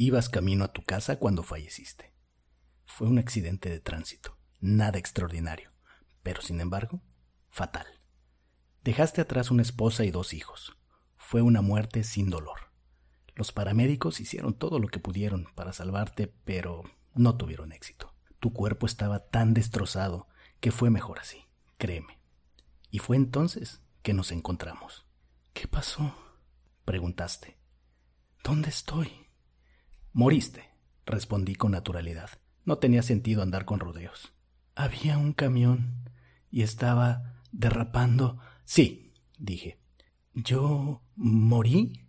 Ibas camino a tu casa cuando falleciste. Fue un accidente de tránsito, nada extraordinario, pero sin embargo, fatal. Dejaste atrás una esposa y dos hijos. Fue una muerte sin dolor. Los paramédicos hicieron todo lo que pudieron para salvarte, pero no tuvieron éxito. Tu cuerpo estaba tan destrozado que fue mejor así, créeme. Y fue entonces que nos encontramos. ¿Qué pasó? preguntaste. ¿Dónde estoy? Moriste, respondí con naturalidad. No tenía sentido andar con rodeos. Había un camión y estaba derrapando. Sí, dije. ¿Yo morí?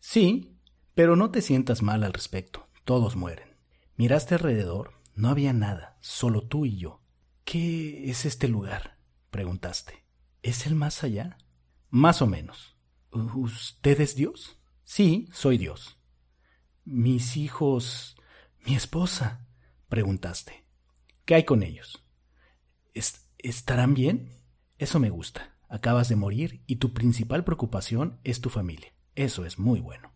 Sí, pero no te sientas mal al respecto. Todos mueren. Miraste alrededor. No había nada, solo tú y yo. ¿Qué es este lugar? preguntaste. ¿Es el más allá? Más o menos. ¿Usted es Dios? Sí, soy Dios. Mis hijos. mi esposa. preguntaste. ¿Qué hay con ellos? ¿Estarán bien? Eso me gusta. Acabas de morir y tu principal preocupación es tu familia. Eso es muy bueno.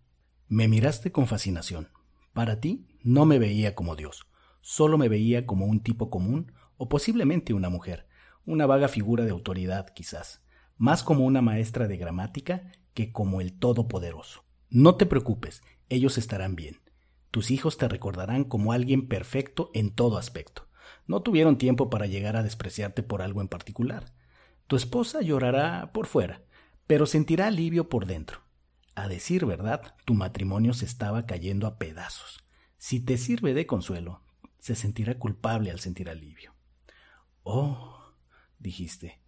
Me miraste con fascinación. Para ti no me veía como Dios, solo me veía como un tipo común o posiblemente una mujer, una vaga figura de autoridad quizás, más como una maestra de gramática que como el Todopoderoso. No te preocupes, ellos estarán bien. Tus hijos te recordarán como alguien perfecto en todo aspecto. No tuvieron tiempo para llegar a despreciarte por algo en particular. Tu esposa llorará por fuera, pero sentirá alivio por dentro. A decir verdad, tu matrimonio se estaba cayendo a pedazos. Si te sirve de consuelo, se sentirá culpable al sentir alivio. Oh, dijiste.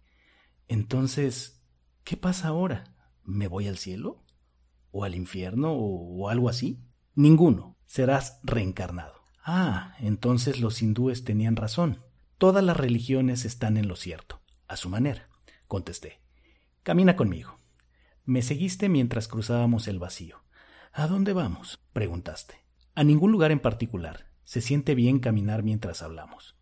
Entonces, ¿qué pasa ahora? ¿Me voy al cielo? ¿O al infierno? ¿O, algo así? Ninguno. Serás reencarnado. Ah, entonces los hindúes tenían razón. Todas las religiones están en lo cierto, a su manera, contesté. Camina conmigo. Me seguiste mientras cruzábamos el vacío. ¿A dónde vamos? preguntaste. A ningún lugar en particular. Se siente bien caminar mientras hablamos.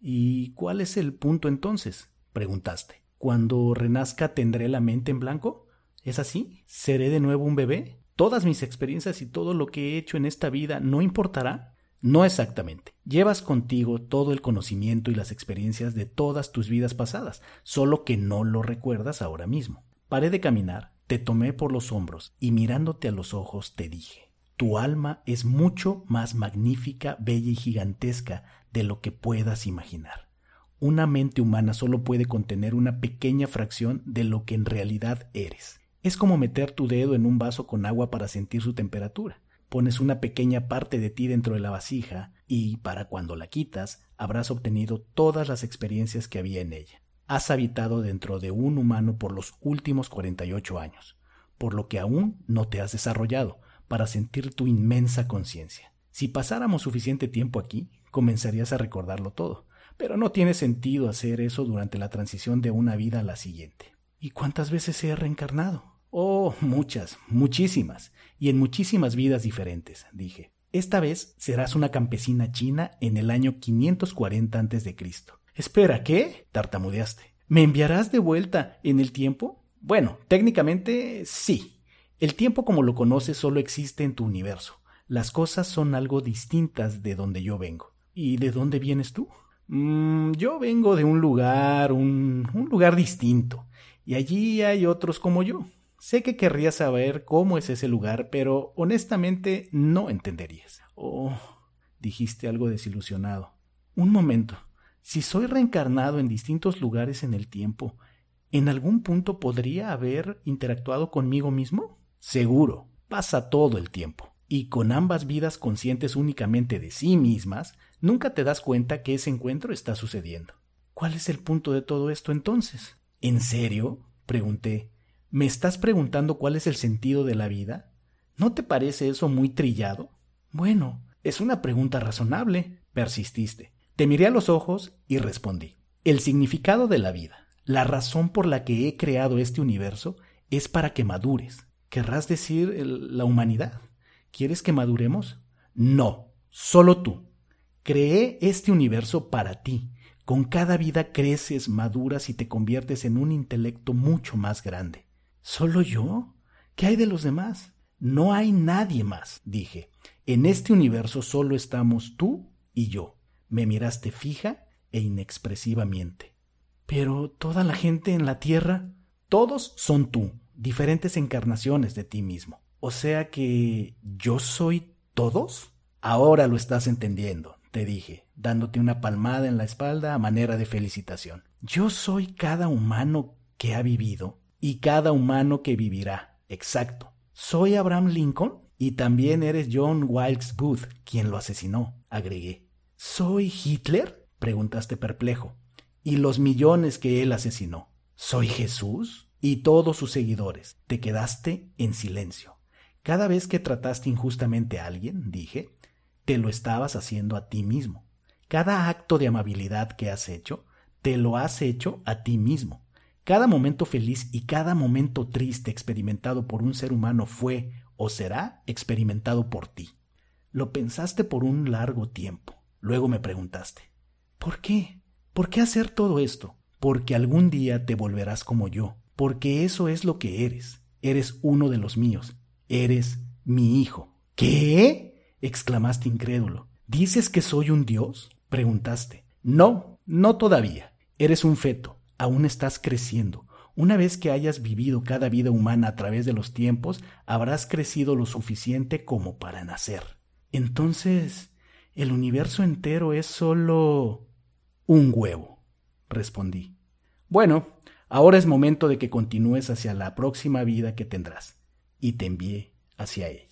¿Y cuál es el punto entonces? preguntaste. ¿Cuando renazca tendré la mente en blanco? ¿Es así? ¿Seré de nuevo un bebé? ¿Todas mis experiencias y todo lo que he hecho en esta vida no importará? No exactamente. Llevas contigo todo el conocimiento y las experiencias de todas tus vidas pasadas, solo que no lo recuerdas ahora mismo. Paré de caminar te tomé por los hombros y mirándote a los ojos te dije, tu alma es mucho más magnífica, bella y gigantesca de lo que puedas imaginar. Una mente humana solo puede contener una pequeña fracción de lo que en realidad eres. Es como meter tu dedo en un vaso con agua para sentir su temperatura. Pones una pequeña parte de ti dentro de la vasija y, para cuando la quitas, habrás obtenido todas las experiencias que había en ella has habitado dentro de un humano por los últimos 48 años, por lo que aún no te has desarrollado para sentir tu inmensa conciencia. Si pasáramos suficiente tiempo aquí, comenzarías a recordarlo todo, pero no tiene sentido hacer eso durante la transición de una vida a la siguiente. ¿Y cuántas veces he reencarnado? Oh, muchas, muchísimas, y en muchísimas vidas diferentes, dije. Esta vez serás una campesina china en el año 540 a.C. Espera, ¿qué? tartamudeaste. ¿Me enviarás de vuelta en el tiempo? Bueno, técnicamente sí. El tiempo como lo conoces solo existe en tu universo. Las cosas son algo distintas de donde yo vengo. ¿Y de dónde vienes tú? Mm, yo vengo de un lugar, un, un lugar distinto. Y allí hay otros como yo. Sé que querrías saber cómo es ese lugar, pero honestamente no entenderías. Oh, dijiste algo desilusionado. Un momento. Si soy reencarnado en distintos lugares en el tiempo, ¿en algún punto podría haber interactuado conmigo mismo? Seguro, pasa todo el tiempo. Y con ambas vidas conscientes únicamente de sí mismas, nunca te das cuenta que ese encuentro está sucediendo. ¿Cuál es el punto de todo esto entonces? ¿En serio? pregunté. ¿Me estás preguntando cuál es el sentido de la vida? ¿No te parece eso muy trillado? Bueno, es una pregunta razonable, persististe. Te miré a los ojos y respondí. El significado de la vida, la razón por la que he creado este universo, es para que madures. ¿Querrás decir la humanidad? ¿Quieres que maduremos? No, solo tú. Creé este universo para ti. Con cada vida creces, maduras y te conviertes en un intelecto mucho más grande. ¿Solo yo? ¿Qué hay de los demás? No hay nadie más, dije. En este universo solo estamos tú y yo. Me miraste fija e inexpresivamente. Pero toda la gente en la Tierra, todos son tú, diferentes encarnaciones de ti mismo. O sea que yo soy todos. Ahora lo estás entendiendo, te dije, dándote una palmada en la espalda a manera de felicitación. Yo soy cada humano que ha vivido y cada humano que vivirá. Exacto. Soy Abraham Lincoln y también eres John Wilkes Booth quien lo asesinó, agregué. ¿Soy Hitler? preguntaste perplejo. ¿Y los millones que él asesinó? ¿Soy Jesús? Y todos sus seguidores. Te quedaste en silencio. Cada vez que trataste injustamente a alguien, dije, te lo estabas haciendo a ti mismo. Cada acto de amabilidad que has hecho, te lo has hecho a ti mismo. Cada momento feliz y cada momento triste experimentado por un ser humano fue o será experimentado por ti. Lo pensaste por un largo tiempo. Luego me preguntaste, ¿por qué? ¿Por qué hacer todo esto? Porque algún día te volverás como yo, porque eso es lo que eres. Eres uno de los míos. Eres mi hijo. ¿Qué? exclamaste incrédulo. ¿Dices que soy un dios? preguntaste. No, no todavía. Eres un feto. Aún estás creciendo. Una vez que hayas vivido cada vida humana a través de los tiempos, habrás crecido lo suficiente como para nacer. Entonces, ¿el universo entero es solo un huevo? respondí. Bueno, ahora es momento de que continúes hacia la próxima vida que tendrás. Y te envié hacia ella.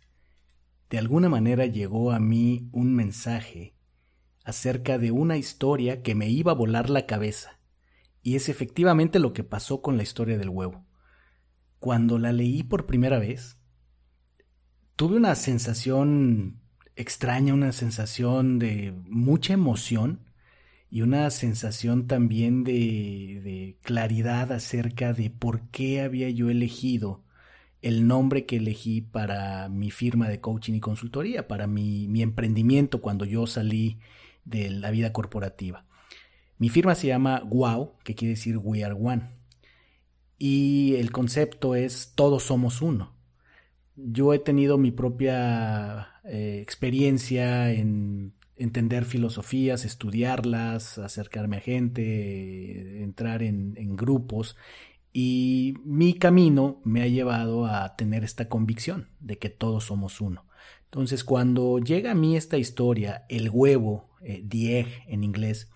de alguna manera llegó a mí un mensaje acerca de una historia que me iba a volar la cabeza. Y es efectivamente lo que pasó con la historia del huevo. Cuando la leí por primera vez, tuve una sensación extraña, una sensación de mucha emoción y una sensación también de, de claridad acerca de por qué había yo elegido el nombre que elegí para mi firma de coaching y consultoría, para mi, mi, emprendimiento cuando yo salí de la vida corporativa. Mi firma se llama WOW, que quiere decir We Are One. Y el concepto es todos somos uno. Yo he tenido mi propia eh, experiencia en entender filosofías, estudiarlas, acercarme a gente, entrar en, en grupos y mi camino me ha llevado a tener esta convicción de que todos somos uno. Entonces, cuando llega a mí esta historia, El huevo, eh, The Egg en inglés,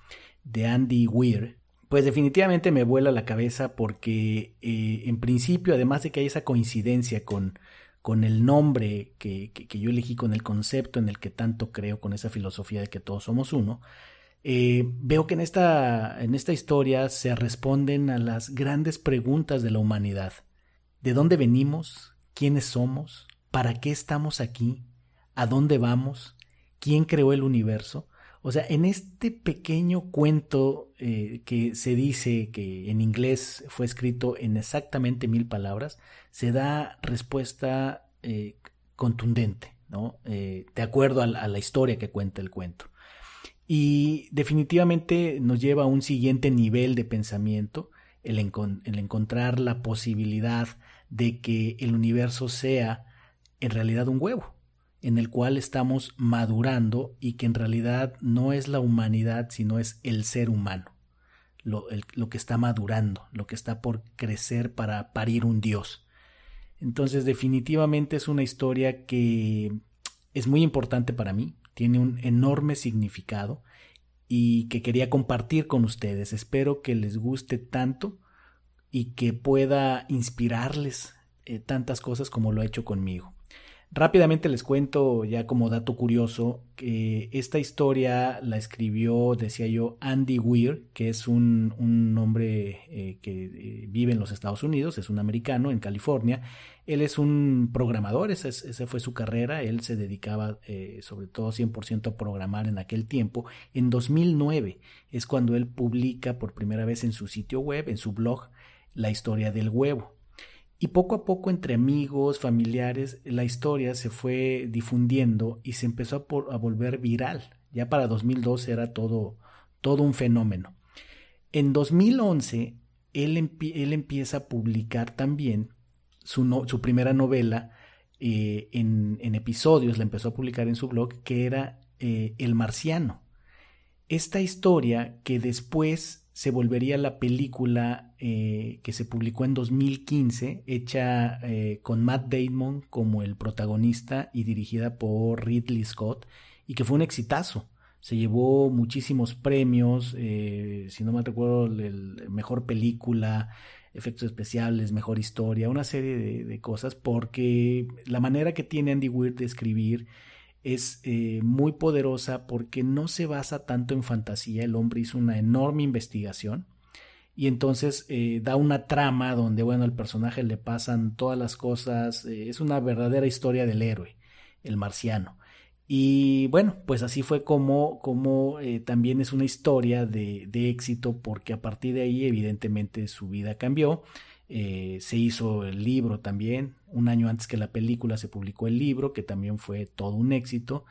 de Andy Weir, pues definitivamente me vuela la cabeza porque eh, en principio, además de que hay esa coincidencia con, con el nombre que, que, yo elegí, con el concepto en el que tanto creo, con esa filosofía de que todos somos uno, eh, veo que en esta, en esta historia se responden a las grandes preguntas de la humanidad. ¿De dónde venimos? ¿Quiénes somos? ¿Para qué estamos aquí? ¿A dónde vamos? ¿Quién creó el universo? O sea, en este pequeño cuento eh, que se dice que en inglés fue escrito en exactamente mil palabras, se da respuesta eh, contundente, ¿no? de acuerdo a la historia que cuenta el cuento. Y definitivamente nos lleva a un siguiente nivel de pensamiento, el, encontrar la posibilidad de que el universo sea en realidad un huevo, en el cual estamos madurando y que en realidad no es la humanidad, sino es el ser humano, lo, lo que está madurando, lo que está por crecer para parir un Dios. Entonces definitivamente es una historia que es muy importante para mí, tiene un enorme significado y que quería compartir con ustedes. Espero que les guste tanto y que pueda inspirarles eh, tantas cosas como lo ha hecho conmigo. Rápidamente les cuento, ya como dato curioso, que esta historia la escribió, decía yo, Andy Weir, que es un, un hombre eh, que eh, vive en los Estados Unidos, es un americano en California. Él es un programador, esa, fue su carrera, él se dedicaba eh, sobre todo 100% a programar en aquel tiempo. En 2009 es cuando él publica por primera vez en su sitio web, en su blog, la historia del huevo. Y poco a poco entre amigos, familiares, la historia se fue difundiendo y se empezó a, volver viral. Ya para 2012 era todo, todo un fenómeno. En 2011 él, él empieza a publicar también su, su primera novela eh, en, episodios, la empezó a publicar en su blog, que era eh, El Marciano. Esta historia que después se volvería la película eh, que se publicó en 2015, hecha eh, con Matt Damon como el protagonista y dirigida por Ridley Scott, y que fue un exitazo. Se llevó muchísimos premios, eh, si no me recuerdo, el mejor película, efectos especiales, mejor historia, una serie de, de cosas, porque la manera que tiene Andy Weir de escribir es eh, muy poderosa porque no se basa tanto en fantasía, el hombre hizo una enorme investigación y entonces eh, da una trama donde, bueno, al personaje le pasan todas las cosas, eh, es una verdadera historia del héroe, el marciano. Y bueno, pues así fue como, como también es una historia de, de éxito porque a partir de ahí evidentemente su vida cambió eh, se hizo el libro también, un año antes que la película se publicó el libro, que también fue todo un éxito.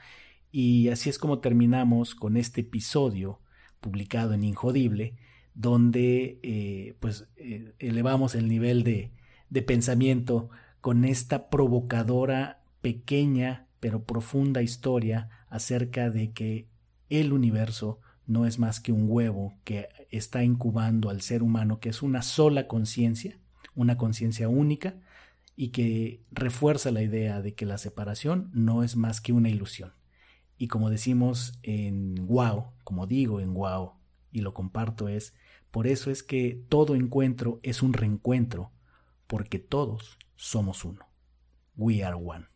Y así es como terminamos con este episodio publicado en Injodible, donde eh, pues eh, elevamos el nivel de, de pensamiento con esta provocadora, pequeña pero profunda historia acerca de que el universo no es más que un huevo que está incubando al ser humano, que es una sola conciencia, una conciencia única y que refuerza la idea de que la separación no es más que una ilusión. Y como decimos en Wow, como digo en Wow y lo comparto es, por eso es que todo encuentro es un reencuentro, porque todos somos uno. We are one.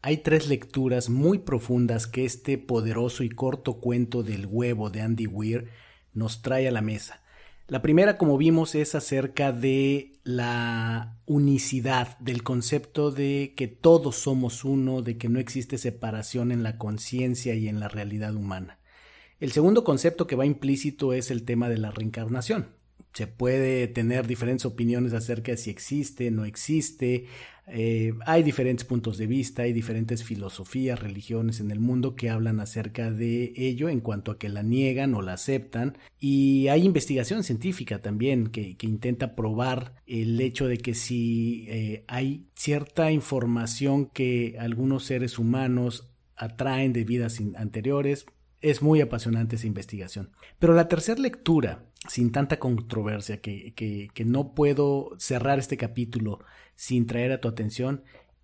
Hay tres lecturas muy profundas que este poderoso y corto cuento del huevo de Andy Weir nos trae a la mesa. La primera, como vimos, es acerca de la unicidad, del concepto de que todos somos uno, de que no existe separación en la conciencia y en la realidad humana. El segundo concepto que va implícito es el tema de la reencarnación se puede tener diferentes opiniones acerca de si existe, no existe. Eh, hay diferentes puntos de vista, hay diferentes filosofías, religiones en el mundo que hablan acerca de ello en cuanto a que la niegan o la aceptan. Y hay investigación científica también que, intenta probar el hecho de que si eh, hay cierta información que algunos seres humanos atraen de vidas anteriores, es muy apasionante esa investigación. Pero la tercera lectura, sin tanta controversia, que, que, no puedo cerrar este capítulo sin traer a tu atención,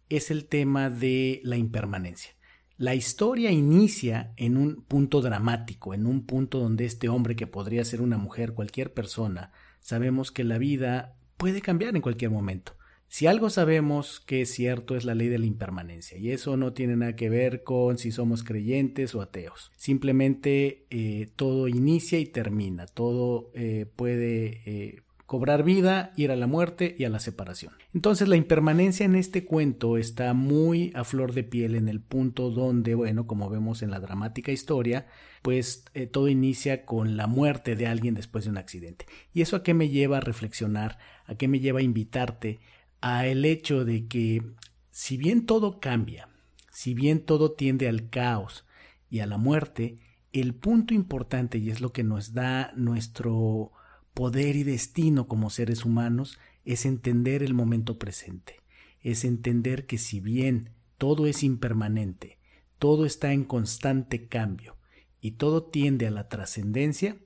es el tema de la impermanencia. La historia inicia en un punto dramático, en un punto donde este hombre que podría ser una mujer, cualquier persona, sabemos que la vida puede cambiar en cualquier momento. Si algo sabemos que es cierto es la ley de la impermanencia y eso no tiene nada que ver con si somos creyentes o ateos. Simplemente eh, todo inicia y termina, todo eh, puede eh, cobrar vida, ir a la muerte y a la separación. Entonces la impermanencia en este cuento está muy a flor de piel en el punto donde, bueno, como vemos en la dramática historia, pues todo inicia con la muerte de alguien después de un accidente. ¿Y eso a qué me lleva a reflexionar? ¿A qué me lleva a invitarte? A el hecho de que si bien todo cambia, si bien todo tiende al caos y a la muerte, el punto importante y es lo que nos da nuestro poder y destino como seres humanos es entender el momento presente, es entender que si bien todo es impermanente, todo está en constante cambio y todo tiende a la trascendencia,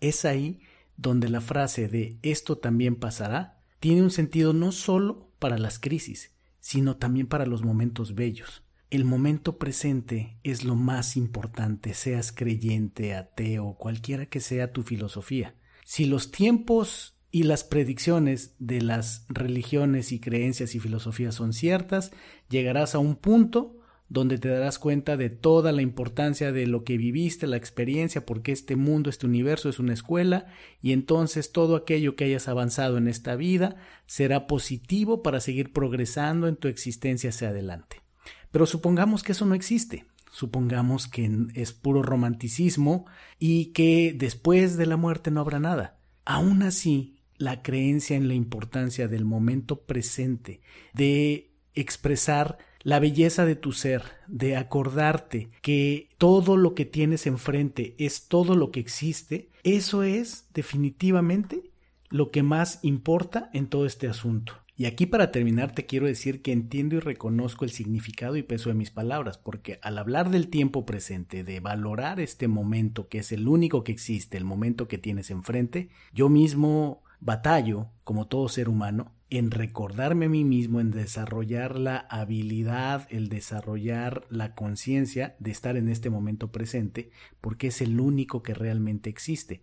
es ahí donde la frase de esto también pasará tiene un sentido no solo para las crisis, sino también para los momentos bellos. El momento presente es lo más importante, seas creyente, ateo, cualquiera que sea tu filosofía. Si los tiempos y las predicciones de las religiones y creencias y filosofías son ciertas, llegarás a un punto donde te darás cuenta de toda la importancia de lo que viviste, la experiencia, porque este mundo, este universo es una escuela, y entonces todo aquello que hayas avanzado en esta vida será positivo para seguir progresando en tu existencia hacia adelante. Pero supongamos que eso no existe, supongamos que es puro romanticismo y que después de la muerte no habrá nada. Aún así, la creencia en la importancia del momento presente, de expresar la belleza de tu ser, de acordarte que todo lo que tienes enfrente es todo lo que existe, eso es definitivamente lo que más importa en todo este asunto. Y aquí para terminar te quiero decir que entiendo y reconozco el significado y peso de mis palabras, porque al hablar del tiempo presente, de valorar este momento que es el único que existe, el momento que tienes enfrente, yo mismo batallo, como todo ser humano, en recordarme a mí mismo, en desarrollar la habilidad, el desarrollar la conciencia de estar en este momento presente, porque es el único que realmente existe.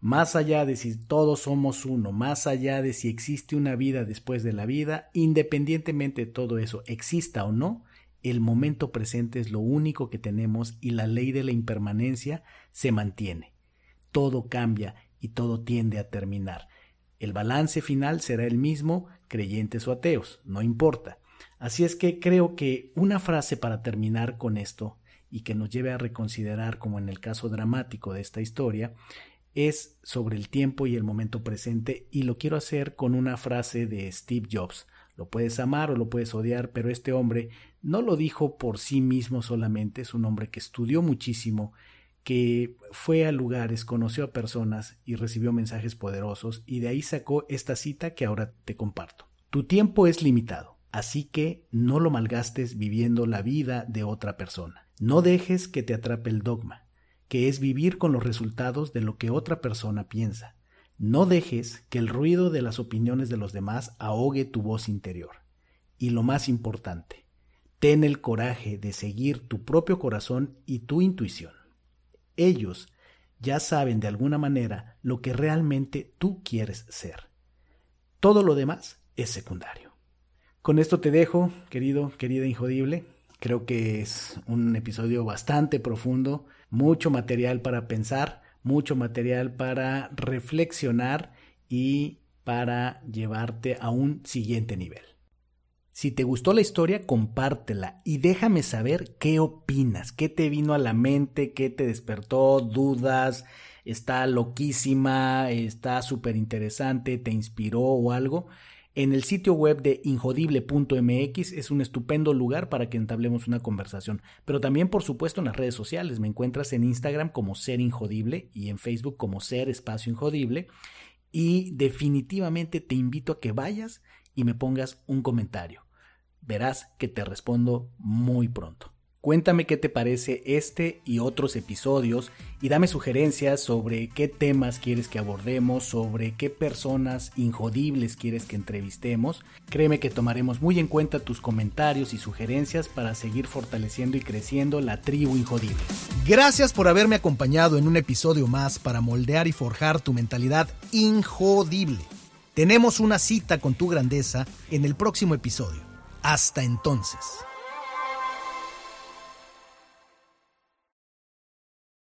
Más allá de si todos somos uno, más allá de si existe una vida después de la vida, independientemente de todo eso, exista o no, el momento presente es lo único que tenemos y la ley de la impermanencia se mantiene. Todo cambia y todo tiende a terminar. El balance final será el mismo, creyentes o ateos, no importa. Así es que creo que una frase para terminar con esto y que nos lleve a reconsiderar, como en el caso dramático de esta historia, es sobre el tiempo y el momento presente y lo quiero hacer con una frase de Steve Jobs. Lo puedes amar o lo puedes odiar, pero este hombre no lo dijo por sí mismo solamente, es un hombre que estudió muchísimo que fue a lugares, conoció a personas y recibió mensajes poderosos y de ahí sacó esta cita que ahora te comparto. Tu tiempo es limitado, así que no lo malgastes viviendo la vida de otra persona. No dejes que te atrape el dogma, que es vivir con los resultados de lo que otra persona piensa. No dejes que el ruido de las opiniones de los demás ahogue tu voz interior. Y lo más importante, ten el coraje de seguir tu propio corazón y tu intuición. Ellos ya saben de alguna manera lo que realmente tú quieres ser. Todo lo demás es secundario. Con esto te dejo, querido, querida Injodible. Creo que es un episodio bastante profundo, mucho material para pensar, mucho material para reflexionar y para llevarte a un siguiente nivel. Si te gustó la historia, compártela y déjame saber qué opinas, qué te vino a la mente, qué te despertó, dudas, está loquísima, está súper interesante, te inspiró o algo. En el sitio web de injodible.mx es un estupendo lugar para que entablemos una conversación, pero también por supuesto en las redes sociales. Me encuentras en Instagram como Ser Injodible y en Facebook como Ser Espacio Injodible. Y definitivamente te invito a que vayas y me pongas un comentario. Verás que te respondo muy pronto. Cuéntame qué te parece este y otros episodios y dame sugerencias sobre qué temas quieres que abordemos, sobre qué personas injodibles quieres que entrevistemos. Créeme que tomaremos muy en cuenta tus comentarios y sugerencias para seguir fortaleciendo y creciendo la tribu injodible. Gracias por haberme acompañado en un episodio más para moldear y forjar tu mentalidad injodible. Tenemos una cita con tu grandeza en el próximo episodio. Hasta entonces.